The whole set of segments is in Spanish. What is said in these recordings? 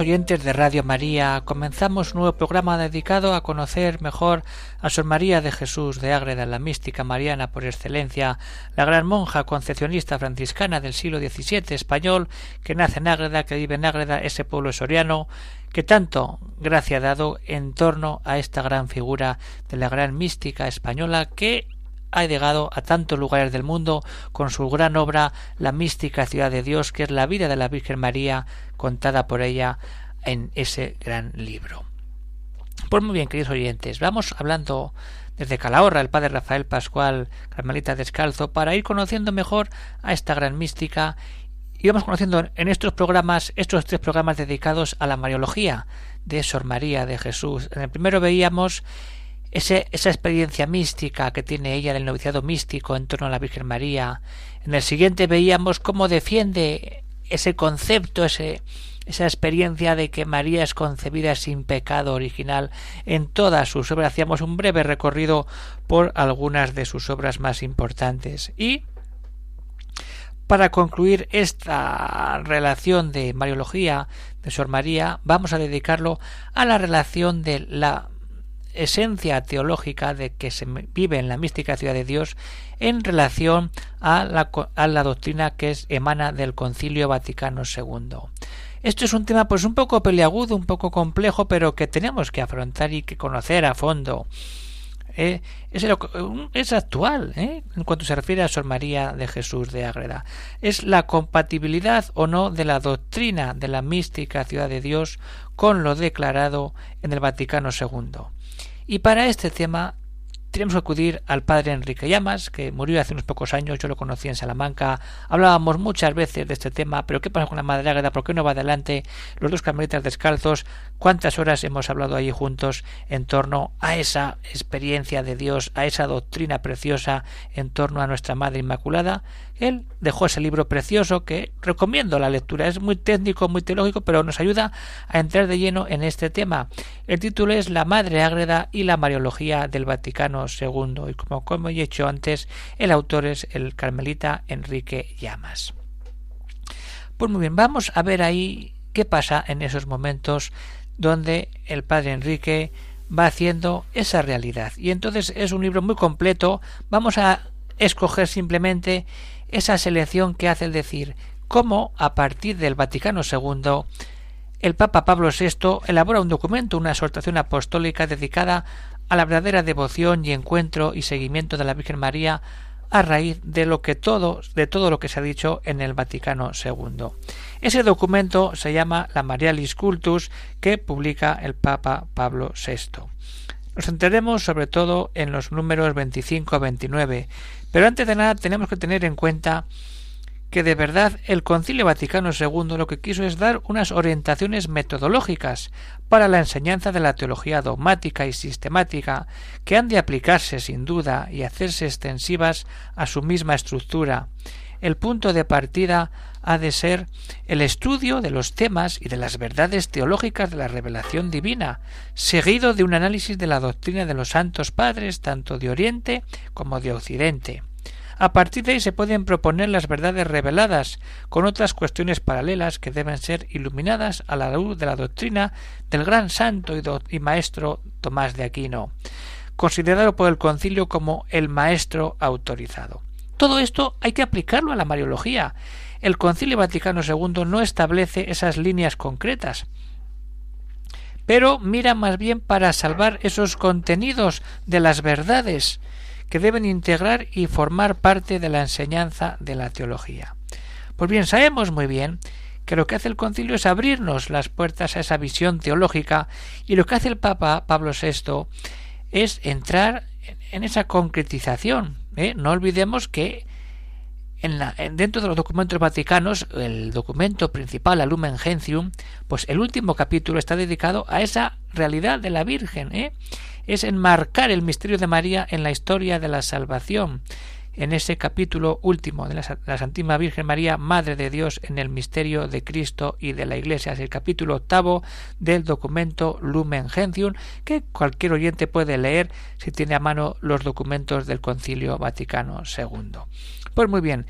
Oyentes de Radio María, comenzamos un nuevo programa dedicado a conocer mejor a Sor María de Jesús de Ágreda, la mística mariana por excelencia, la gran monja concepcionista franciscana del siglo XVII español, que nace en Ágreda, que vive en Ágreda, ese pueblo soriano, que tanto gracia ha dado en torno a esta gran figura de la gran mística española que ha llegado a tantos lugares del mundo con su gran obra La mística ciudad de Dios, que es la vida de la Virgen María contada por ella en ese gran libro. Pues muy bien, queridos oyentes, vamos hablando desde Calahorra, el padre Rafael Pascual, Carmelita Descalzo, para ir conociendo mejor a esta gran mística y vamos conociendo en estos programas, estos tres programas dedicados a la Mariología de Sor María de Jesús. En el primero veíamos esa experiencia mística que tiene ella del noviciado místico en torno a la Virgen María. En el siguiente veíamos cómo defiende ese concepto, esa experiencia de que María es concebida sin pecado original en todas sus obras. Hacíamos un breve recorrido por algunas de sus obras más importantes. Y para concluir esta relación de Mariología de Sor María, vamos a dedicarlo a la relación de la esencia teológica de que se vive en la mística ciudad de Dios en relación a la, doctrina que es, emana del Concilio Vaticano II. Esto es un tema pues un poco peleagudo, un poco complejo, pero que tenemos que afrontar y que conocer a fondo. Eh, es, es, actual ¿eh? en cuanto se refiere a Sor María de Jesús de Ágreda. Es la compatibilidad o no de la doctrina de la mística ciudad de Dios con lo declarado en el Vaticano II. Y para este tema tenemos que acudir al padre Enrique Llamas, que murió hace unos pocos años, yo lo conocí en Salamanca, hablábamos muchas veces de este tema, pero ¿qué pasa con la Madre Ágreda? ¿Por qué no va adelante? Los dos carmelitas descalzos, ¿cuántas horas hemos hablado allí juntos en torno a esa experiencia de Dios, a esa doctrina preciosa en torno a nuestra Madre Inmaculada? Él dejó ese libro precioso que recomiendo la lectura. Es muy técnico, muy teológico, pero nos ayuda a entrar de lleno en este tema. El título es La Madre Ágreda y la Mariología del Vaticano II. Y como, como he dicho antes, el autor es el carmelita Enrique Llamas. Pues muy bien, vamos a ver ahí qué pasa en esos momentos donde el padre Enrique va haciendo esa realidad. Y entonces es un libro muy completo. Vamos a escoger simplemente esa selección que hace el decir cómo a partir del Vaticano II el Papa Pablo VI elabora un documento, una exhortación apostólica dedicada a la verdadera devoción y encuentro y seguimiento de la Virgen María a raíz de lo que todo, de todo lo que se ha dicho en el Vaticano II. Ese documento se llama la Marialis Cultus que publica el Papa Pablo VI. Nos centraremos sobre todo en los números 25 a 29, pero antes de nada tenemos que tener en cuenta que de verdad el Concilio Vaticano II lo que quiso es dar unas orientaciones metodológicas para la enseñanza de la teología dogmática y sistemática que han de aplicarse sin duda y hacerse extensivas a su misma estructura. El punto de partida ha de ser el estudio de los temas y de las verdades teológicas de la revelación divina, seguido de un análisis de la doctrina de los santos padres tanto de Oriente como de Occidente. A partir de ahí se pueden proponer las verdades reveladas, con otras cuestiones paralelas que deben ser iluminadas a la luz de la doctrina del gran santo y, maestro Tomás de Aquino, considerado por el concilio como el maestro autorizado. Todo esto hay que aplicarlo a la Mariología. El Concilio Vaticano II no establece esas líneas concretas, pero mira más bien para salvar esos contenidos de las verdades que deben integrar y formar parte de la enseñanza de la teología. Pues bien, sabemos muy bien que lo que hace el concilio es abrirnos las puertas a esa visión teológica y lo que hace el Papa Pablo VI es entrar en esa concretización. ¿eh? No olvidemos que en dentro de los documentos vaticanos, el documento principal, Lumen Gentium, pues el último capítulo está dedicado a esa realidad de la Virgen, ¿eh? es enmarcar el misterio de María en la historia de la salvación. En ese capítulo último de la, la Santísima Virgen María, Madre de Dios en el misterio de Cristo y de la Iglesia, es el capítulo octavo del documento Lumen Gentium, que cualquier oyente puede leer si tiene a mano los documentos del Concilio Vaticano II. Pues muy bien,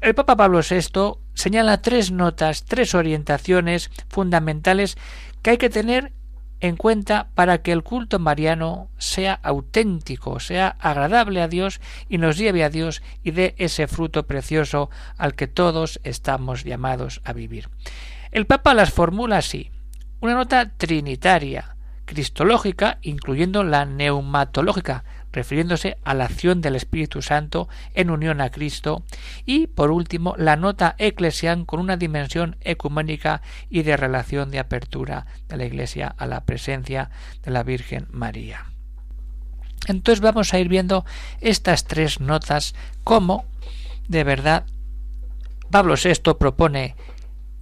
el Papa Pablo VI señala tres notas, tres orientaciones fundamentales que hay que tener en cuenta para que el culto mariano sea auténtico, sea agradable a Dios y nos lleve a Dios y dé ese fruto precioso al que todos estamos llamados a vivir. El Papa las formula así. Una nota trinitaria, cristológica, incluyendo la neumatológica, refiriéndose a la acción del Espíritu Santo en unión a Cristo, y por último la nota eclesial con una dimensión ecuménica y de relación de apertura de la Iglesia a la presencia de la Virgen María. Entonces vamos a ir viendo estas tres notas como de verdad Pablo VI propone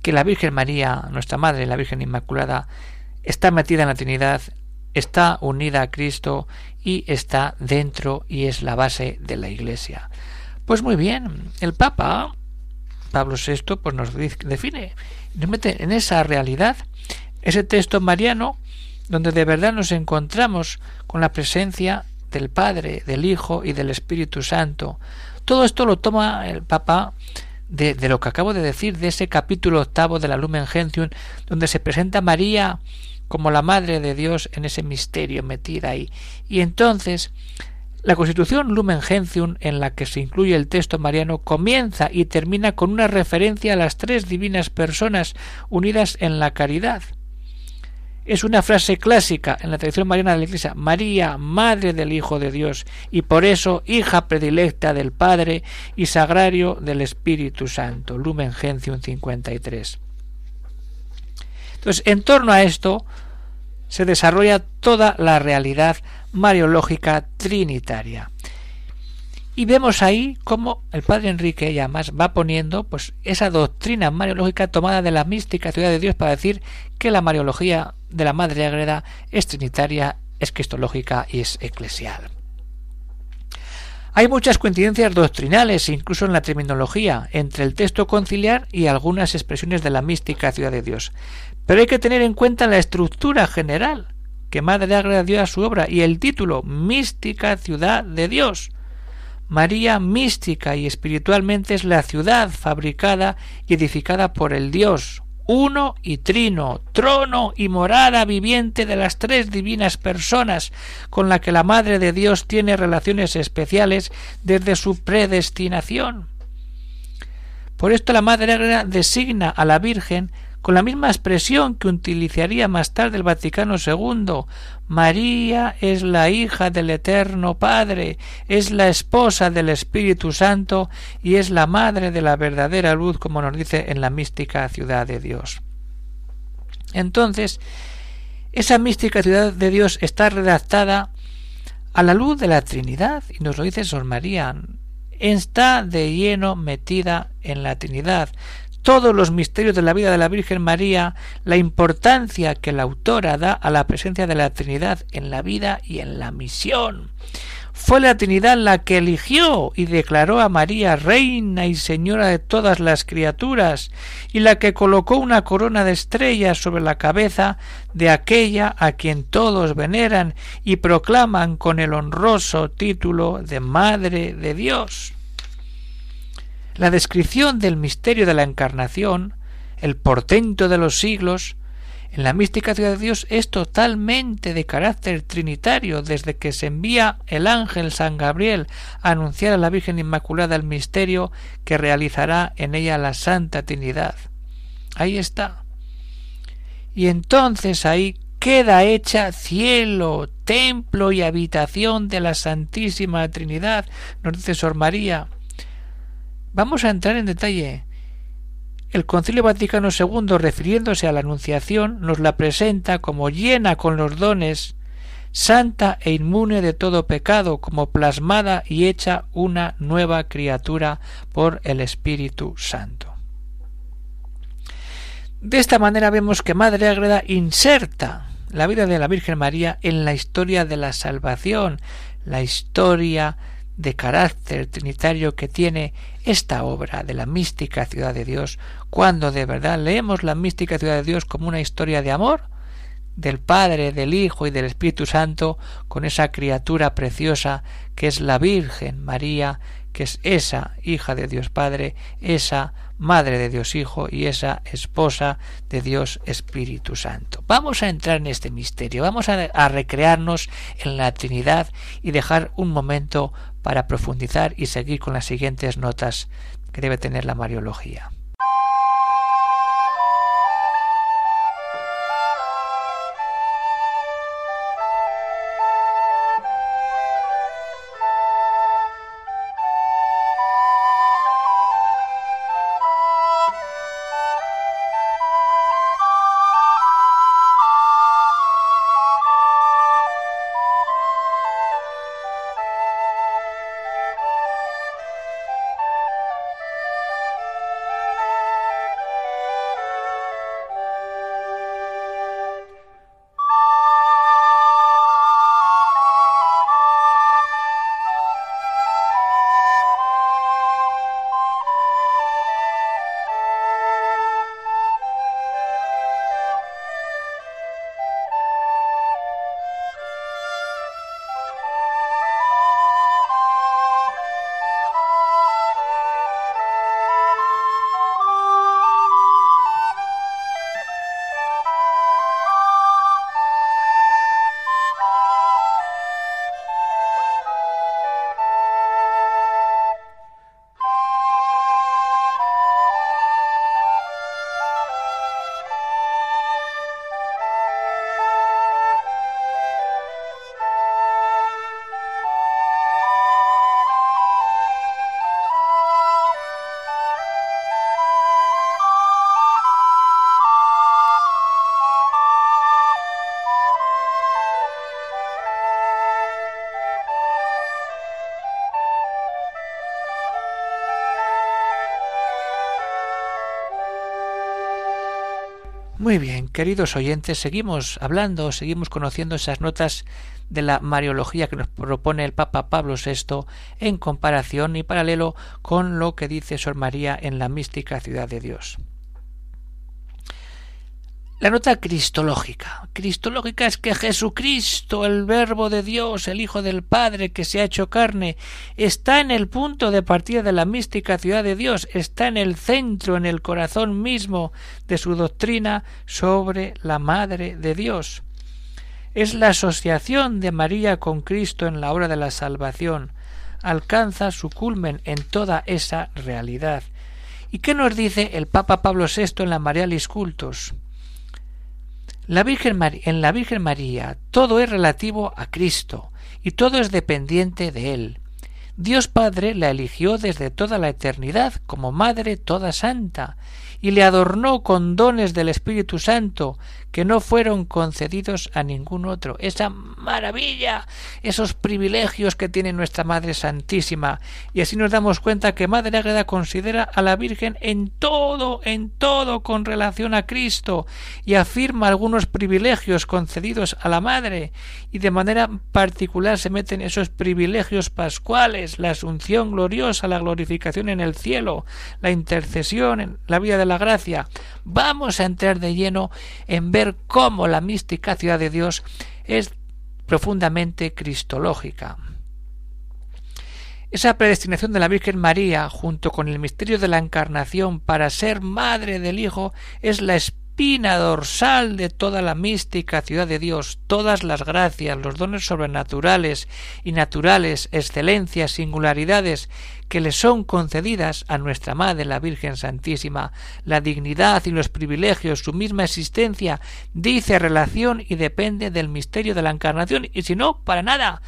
que la Virgen María, nuestra Madre, la Virgen Inmaculada, está metida en la Trinidad está unida a Cristo y está dentro y es la base de la Iglesia. Pues muy bien, el Papa Pablo VI pues nos define, nos mete en esa realidad, ese texto mariano donde de verdad nos encontramos con la presencia del Padre, del Hijo y del Espíritu Santo. Todo esto lo toma el Papa de, de, lo que acabo de decir, de ese capítulo octavo de la Lumen Gentium, donde se presenta María como la Madre de Dios en ese misterio metida ahí. Y entonces la Constitución Lumen Gentium, en la que se incluye el texto mariano, comienza y termina con una referencia a las tres divinas personas unidas en la caridad. Es una frase clásica en la tradición mariana de la Iglesia, María, Madre del Hijo de Dios, y por eso hija predilecta del Padre y sagrario del Espíritu Santo. Lumen Gentium 53. Entonces, en torno a esto se desarrolla toda la realidad mariológica trinitaria. Y vemos ahí cómo el padre Enrique Llamas va poniendo pues esa doctrina mariológica tomada de la mística ciudad de Dios para decir que la mariología de la Madre Agreda es trinitaria, es cristológica y es eclesial. Hay muchas coincidencias doctrinales, incluso en la terminología, entre el texto conciliar y algunas expresiones de la mística ciudad de Dios. Pero hay que tener en cuenta la estructura general que Madre Agra dio a su obra y el título Mística Ciudad de Dios. María mística y espiritualmente es la ciudad fabricada y edificada por el Dios, uno y trino, trono y morada viviente de las tres divinas personas, con la que la Madre de Dios tiene relaciones especiales desde su predestinación. Por esto la Madre Agra designa a la Virgen con la misma expresión que utilizaría más tarde el Vaticano II. María es la hija del Eterno Padre, es la esposa del Espíritu Santo y es la madre de la verdadera luz, como nos dice en la mística ciudad de Dios. Entonces, esa mística ciudad de Dios está redactada a la luz de la Trinidad, y nos lo dice Sor María, está de lleno metida en la Trinidad todos los misterios de la vida de la Virgen María, la importancia que la autora da a la presencia de la Trinidad en la vida y en la misión. Fue la Trinidad la que eligió y declaró a María reina y señora de todas las criaturas, y la que colocó una corona de estrellas sobre la cabeza de aquella a quien todos veneran y proclaman con el honroso título de Madre de Dios. La descripción del misterio de la encarnación, el portento de los siglos, en la mística ciudad de Dios es totalmente de carácter trinitario desde que se envía el ángel San Gabriel a anunciar a la Virgen Inmaculada el misterio que realizará en ella la Santa Trinidad. Ahí está. Y entonces ahí queda hecha cielo, templo y habitación de la Santísima Trinidad, nos dice Sor María. Vamos a entrar en detalle. El Concilio Vaticano II, refiriéndose a la Anunciación, nos la presenta como llena con los dones santa e inmune de todo pecado, como plasmada y hecha una nueva criatura por el Espíritu Santo. De esta manera vemos que Madre Ágreda inserta la vida de la Virgen María en la historia de la salvación, la historia de carácter trinitario que tiene esta obra de la mística ciudad de Dios, cuando de verdad leemos la mística ciudad de Dios como una historia de amor del Padre, del Hijo y del Espíritu Santo con esa criatura preciosa que es la Virgen María, que es esa hija de Dios Padre, esa madre de Dios Hijo y esa esposa de Dios Espíritu Santo. Vamos a entrar en este misterio, vamos a, a recrearnos en la Trinidad y dejar un momento para profundizar y seguir con las siguientes notas que debe tener la Mariología. Muy bien, queridos oyentes, seguimos hablando, seguimos conociendo esas notas de la Mariología que nos propone el Papa Pablo VI en comparación y paralelo con lo que dice Sor María en la mística ciudad de Dios. La nota cristológica. Cristológica es que Jesucristo, el Verbo de Dios, el Hijo del Padre que se ha hecho carne, está en el punto de partida de la mística ciudad de Dios, está en el centro, en el corazón mismo de su doctrina sobre la Madre de Dios. Es la asociación de María con Cristo en la obra de la salvación. Alcanza su culmen en toda esa realidad. ¿Y qué nos dice el Papa Pablo VI en la Marialis Cultos? En la Virgen María todo es relativo a Cristo y todo es dependiente de Él. Dios Padre la eligió desde toda la eternidad como Madre toda santa y le adornó con dones del Espíritu Santo que no fueron concedidos a ningún otro. Esa maravilla, esos privilegios que tiene nuestra Madre Santísima. Y así nos damos cuenta que Madre Ágreda considera a la Virgen en todo, en todo con relación a Cristo y afirma algunos privilegios concedidos a la Madre y de manera particular se meten esos privilegios pascuales, la asunción gloriosa, la glorificación en el cielo, la intercesión en la vida de la gracia. Vamos a entrar de lleno en ver cómo la mística ciudad de Dios es profundamente cristológica. Esa predestinación de la Virgen María, junto con el misterio de la Encarnación para ser madre del Hijo, es la espina dorsal de toda la mística ciudad de Dios, todas las gracias, los dones sobrenaturales y naturales, excelencias, singularidades que le son concedidas a nuestra Madre la Virgen Santísima, la dignidad y los privilegios, su misma existencia, dice relación y depende del misterio de la Encarnación, y si no, para nada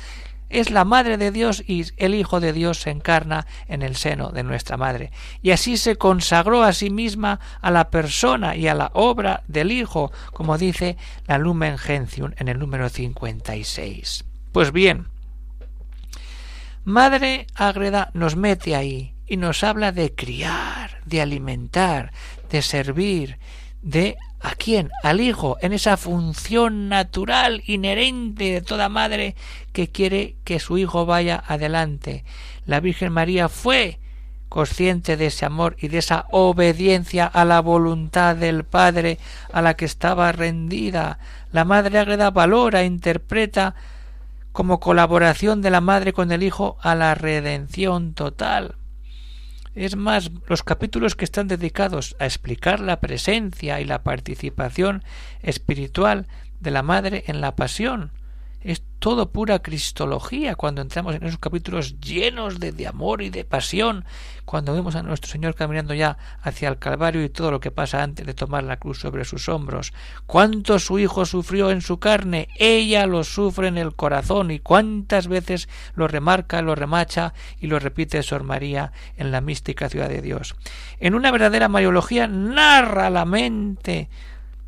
es la Madre de Dios y el Hijo de Dios se encarna en el seno de nuestra Madre. Y así se consagró a sí misma a la persona y a la obra del Hijo, como dice la Lumen Gentium en el número 56. Pues bien, Madre Ágreda nos mete ahí y nos habla de criar, de alimentar, de servir, de ¿A quién? Al hijo, en esa función natural, inherente de toda madre que quiere que su hijo vaya adelante. La Virgen María fue consciente de ese amor y de esa obediencia a la voluntad del Padre a la que estaba rendida. La Madre Ágreda valora, interpreta como colaboración de la Madre con el Hijo a la redención total. Es más, los capítulos que están dedicados a explicar la presencia y la participación espiritual de la Madre en la Pasión es todo pura cristología cuando entramos en esos capítulos llenos de, amor y de pasión, cuando vemos a nuestro Señor caminando ya hacia el Calvario y todo lo que pasa antes de tomar la cruz sobre sus hombros. Cuánto su Hijo sufrió en su carne, ella lo sufre en el corazón y cuántas veces lo remarca, lo remacha y lo repite Sor María en la mística ciudad de Dios. En una verdadera mariología narra la mente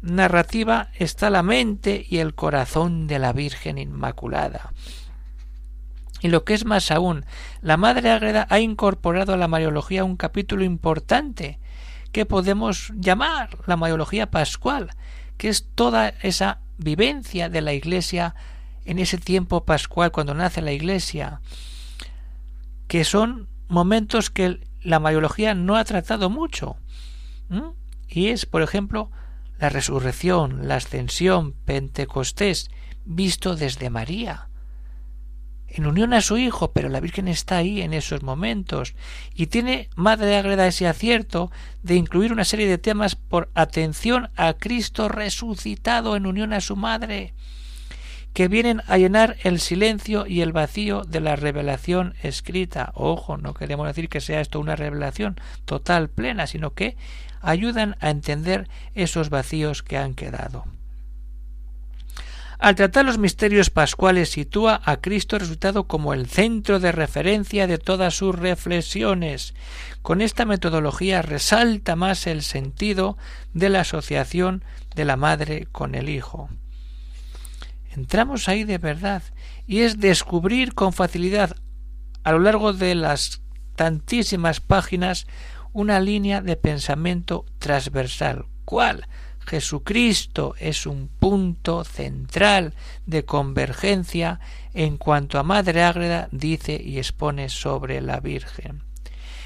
narrativa está la mente y el corazón de la Virgen Inmaculada. Y lo que es más aún, la Madre Ágreda ha incorporado a la Mariología un capítulo importante que podemos llamar la Mariología Pascual, que es toda esa vivencia de la Iglesia en ese tiempo pascual cuando nace la Iglesia, que son momentos que la Mariología no ha tratado mucho. Y es, por ejemplo, la resurrección, la ascensión, Pentecostés, visto desde María, en unión a su Hijo, pero la Virgen está ahí en esos momentos y tiene Madre Agreda ese acierto de incluir una serie de temas por atención a Cristo resucitado en unión a su Madre, que vienen a llenar el silencio y el vacío de la revelación escrita. Ojo, no queremos decir que sea esto una revelación total, plena, sino que ayudan a entender esos vacíos que han quedado. Al tratar los misterios pascuales sitúa a Cristo resucitado como el centro de referencia de todas sus reflexiones. Con esta metodología resalta más el sentido de la asociación de la madre con el hijo. Entramos ahí de verdad y es descubrir con facilidad a lo largo de las tantísimas páginas una línea de pensamiento transversal. ¿Cuál? Jesucristo es un punto central de convergencia en cuanto a Madre Ágreda dice y expone sobre la Virgen.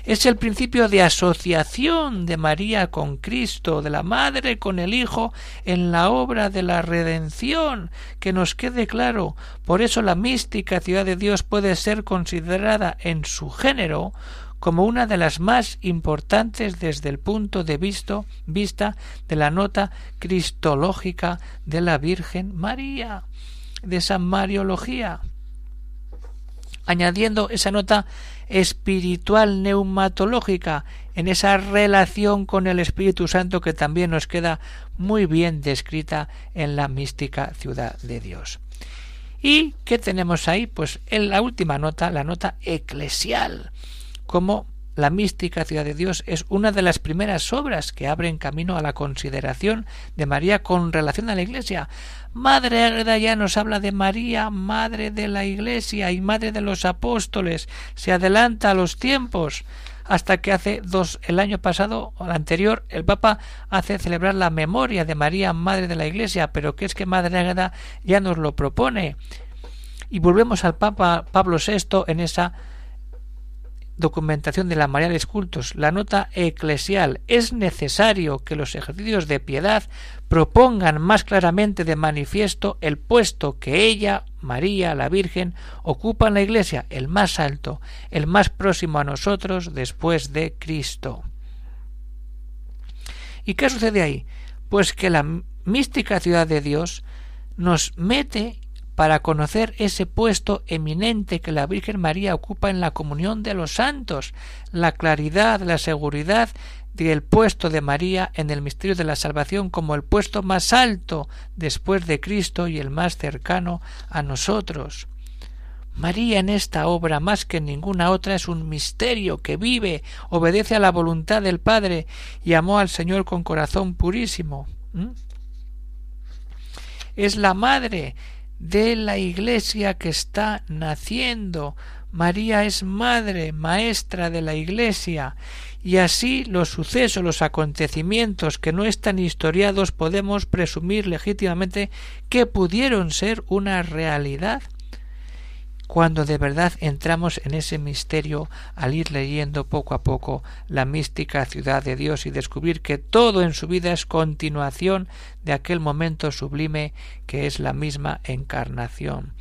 Es el principio de asociación de María con Cristo, de la Madre con el Hijo, en la obra de la redención, que nos quede claro. Por eso la mística ciudad de Dios puede ser considerada en su género como una de las más importantes desde el punto de vista, vista de la nota cristológica de la Virgen María, de esa Mariología, añadiendo esa nota espiritual neumatológica en esa relación con el Espíritu Santo que también nos queda muy bien descrita en la mística ciudad de Dios. ¿Y qué tenemos ahí? Pues en la última nota, la nota eclesial, como la mística ciudad de Dios es una de las primeras obras que abren camino a la consideración de María con relación a la Iglesia. Madre Ágreda ya nos habla de María, madre de la Iglesia y madre de los apóstoles. Se adelanta a los tiempos hasta que hace dos el año pasado o el anterior el Papa hace celebrar la memoria de María, madre de la Iglesia, pero que es que Madre Ágreda ya nos lo propone. Y volvemos al Papa Pablo VI en esa documentación de la María de Cultos, la nota eclesial, es necesario que los ejercicios de piedad propongan más claramente de manifiesto el puesto que ella, María, la Virgen, ocupa en la Iglesia, el más alto, el más próximo a nosotros después de Cristo. ¿Y qué sucede ahí? Pues que la mística ciudad de Dios nos mete para conocer ese puesto eminente que la Virgen María ocupa en la comunión de los santos, la claridad, la seguridad del puesto de María en el misterio de la salvación como el puesto más alto después de Cristo y el más cercano a nosotros. María en esta obra más que en ninguna otra es un misterio que vive, obedece a la voluntad del Padre y amó al Señor con corazón purísimo. Es la madre de la Iglesia que está naciendo. María es madre, maestra de la Iglesia, y así los sucesos, los acontecimientos que no están historiados podemos presumir legítimamente que pudieron ser una realidad cuando de verdad entramos en ese misterio al ir leyendo poco a poco la mística ciudad de Dios y descubrir que todo en su vida es continuación de aquel momento sublime que es la misma encarnación.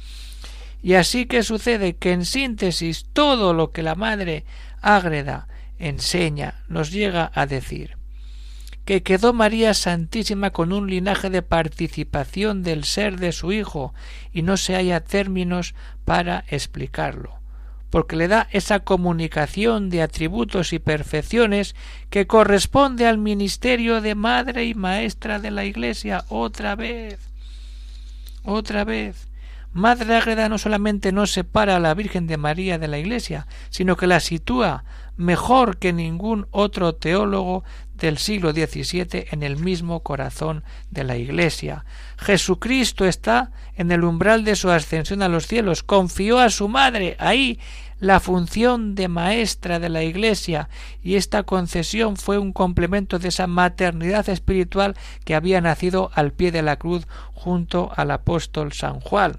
Y así que sucede que en síntesis todo lo que la Madre Ágreda enseña nos llega a decir que quedó María Santísima con un linaje de participación del ser de su Hijo, y no se haya términos para explicarlo, porque le da esa comunicación de atributos y perfecciones que corresponde al ministerio de madre y maestra de la Iglesia otra vez. Otra vez. Madre Ágreda no solamente no separa a la Virgen de María de la Iglesia, sino que la sitúa mejor que ningún otro teólogo del siglo XVII en el mismo corazón de la Iglesia. Jesucristo está en el umbral de su ascensión a los cielos, confió a su madre ahí la función de maestra de la Iglesia, y esta concesión fue un complemento de esa maternidad espiritual que había nacido al pie de la cruz junto al apóstol San Juan.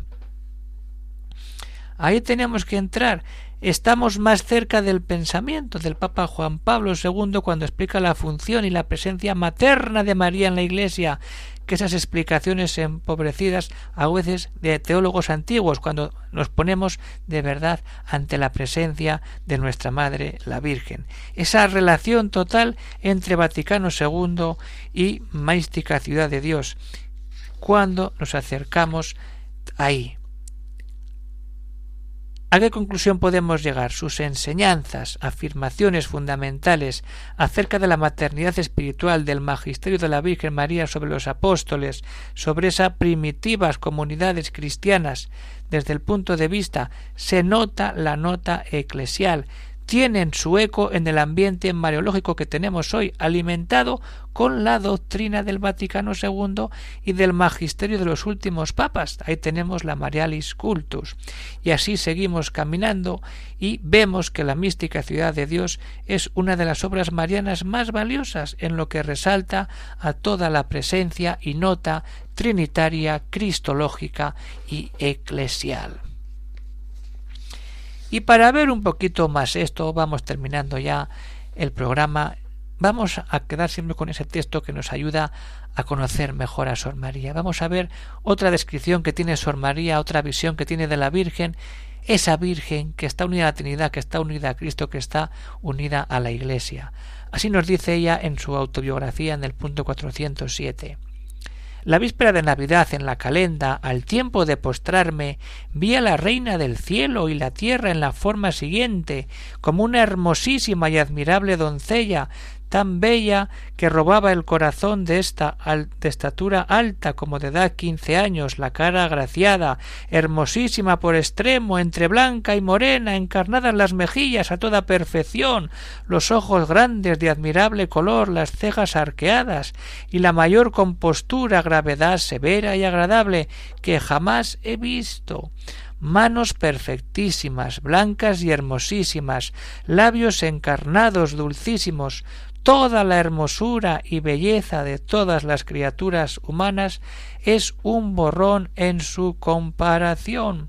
Ahí tenemos que entrar estamos más cerca del pensamiento del Papa Juan Pablo II cuando explica la función y la presencia materna de María en la Iglesia que esas explicaciones empobrecidas a veces de teólogos antiguos cuando nos ponemos de verdad ante la presencia de nuestra Madre la Virgen. Esa relación total entre Vaticano II y Maística Ciudad de Dios cuando nos acercamos ahí ¿A qué conclusión podemos llegar? Sus enseñanzas, afirmaciones fundamentales acerca de la maternidad espiritual del magisterio de la Virgen María sobre los apóstoles, sobre esas primitivas comunidades cristianas, desde el punto de vista se nota la nota eclesial, tienen su eco en el ambiente mariológico que tenemos hoy, alimentado con la doctrina del Vaticano II y del magisterio de los últimos papas. Ahí tenemos la Marialis Cultus. Y así seguimos caminando y vemos que la mística ciudad de Dios es una de las obras marianas más valiosas en lo que resalta a toda la presencia y nota trinitaria, cristológica y eclesial. Y para ver un poquito más esto, vamos terminando ya el programa. Vamos a quedar siempre con ese texto que nos ayuda a conocer mejor a Sor María. Vamos a ver otra descripción que tiene Sor María, otra visión que tiene de la Virgen, esa Virgen que está unida a la Trinidad, que está unida a Cristo, que está unida a la Iglesia. Así nos dice ella en su autobiografía en el punto 407. La víspera de Navidad en la calenda, al tiempo de postrarme, vi a la reina del cielo y la tierra en la forma siguiente, como una hermosísima y admirable doncella, tan bella que robaba el corazón de esta de estatura alta como de edad quince años, la cara agraciada, hermosísima por extremo, entre blanca y morena, encarnadas las mejillas a toda perfección, los ojos grandes de admirable color, las cejas arqueadas, y la mayor compostura, gravedad severa y agradable que jamás he visto. Manos perfectísimas, blancas y hermosísimas, labios encarnados, dulcísimos, toda la hermosura y belleza de todas las criaturas humanas es un borrón en su comparación.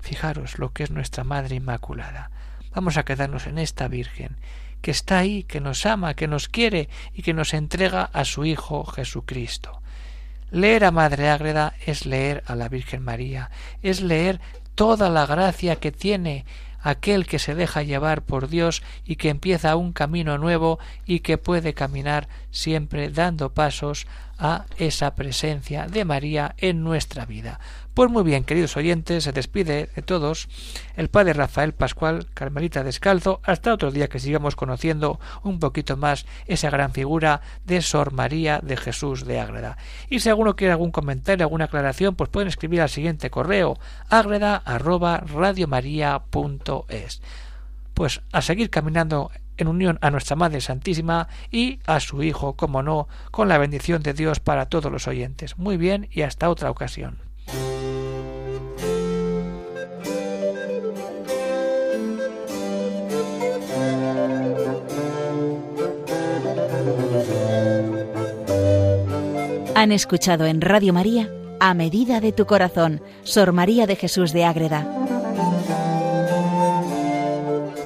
Fijaros lo que es nuestra Madre Inmaculada. Vamos a quedarnos en esta Virgen, que está ahí, que nos ama, que nos quiere y que nos entrega a su Hijo Jesucristo. Leer a Madre Ágreda es leer a la Virgen María, es leer toda la gracia que tiene aquel que se deja llevar por Dios y que empieza un camino nuevo y que puede caminar siempre dando pasos a esa presencia de María en nuestra vida. Pues muy bien, queridos oyentes, se despide de todos el padre Rafael Pascual, Carmelita Descalzo, hasta otro día que sigamos conociendo un poquito más esa gran figura de Sor María de Jesús de Ágreda. Y si alguno quiere algún comentario, alguna aclaración, pues pueden escribir al siguiente correo, arroba Pues a seguir caminando en unión a nuestra Madre Santísima y a su Hijo, como no, con la bendición de Dios para todos los oyentes. Muy bien y hasta otra ocasión. Han escuchado en Radio María A Medida de tu Corazón, Sor María de Jesús de Ágreda,